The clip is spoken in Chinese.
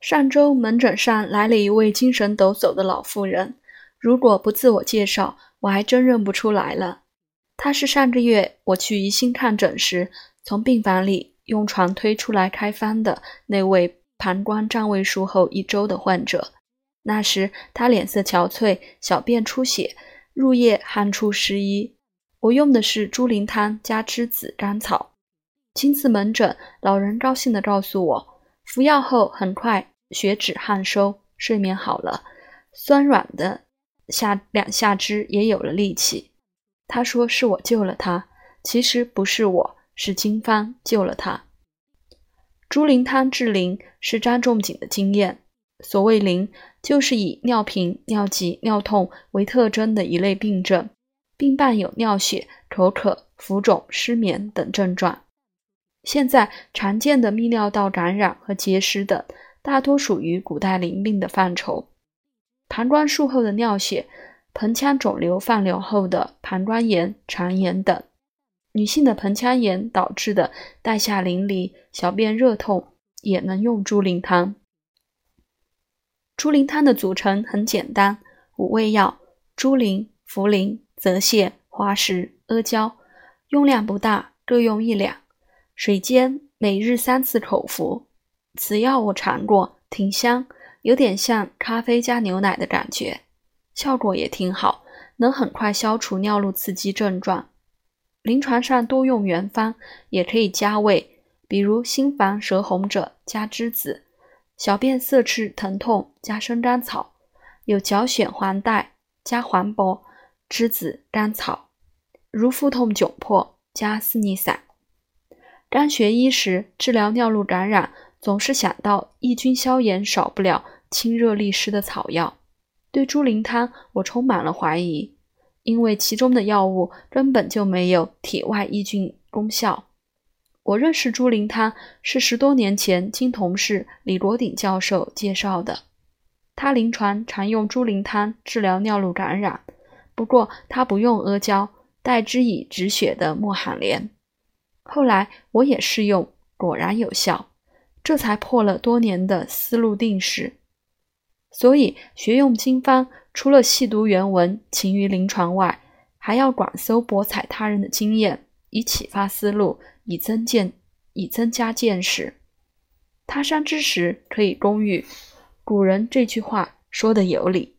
上周门诊上来了一位精神抖擞的老妇人，如果不自我介绍，我还真认不出来了。她是上个月我去宜兴看诊时，从病房里用床推出来开方的那位膀胱占位术后一周的患者。那时她脸色憔悴，小便出血，入夜汗出湿衣。我用的是猪苓汤加栀子、甘草。亲自门诊，老人高兴地告诉我。服药后，很快血脂汗收，睡眠好了，酸软的下两下肢也有了力气。他说是我救了他，其实不是我，是金芳救了他。猪苓汤治淋是张仲景的经验。所谓淋，就是以尿频、尿急、尿痛为特征的一类病症，并伴有尿血、口渴、浮肿、失眠等症状。现在常见的泌尿道感染和结石等，大多属于古代淋病的范畴。膀胱术后的尿血、盆腔肿瘤放流后的膀胱炎、肠炎等，女性的盆腔炎导致的带下淋漓、小便热痛，也能用猪苓汤。猪苓汤的组成很简单：五味药，猪苓、茯苓、泽泻、花石、阿胶，用量不大，各用一两。水煎，每日三次口服。此药我尝过，挺香，有点像咖啡加牛奶的感觉，效果也挺好，能很快消除尿路刺激症状。临床上多用原方，也可以加味，比如心烦舌红者加栀子，小便色赤疼痛加生甘草，有脚癣黄带加黄柏、栀子、甘草，如腹痛窘迫加四逆散。刚学医时，治疗尿路感染，总是想到抑菌消炎少不了清热利湿的草药。对猪苓汤，我充满了怀疑，因为其中的药物根本就没有体外抑菌功效。我认识猪苓汤是十多年前经同事李国鼎教授介绍的，他临床常用猪苓汤治疗尿路感染，不过他不用阿胶，代之以止血的莫罕莲。后来我也试用，果然有效，这才破了多年的思路定式。所以学用经方，除了细读原文、勤于临床外，还要广搜博采他人的经验，以启发思路，以增见，以增加见识。他山之石，可以攻玉。古人这句话说的有理。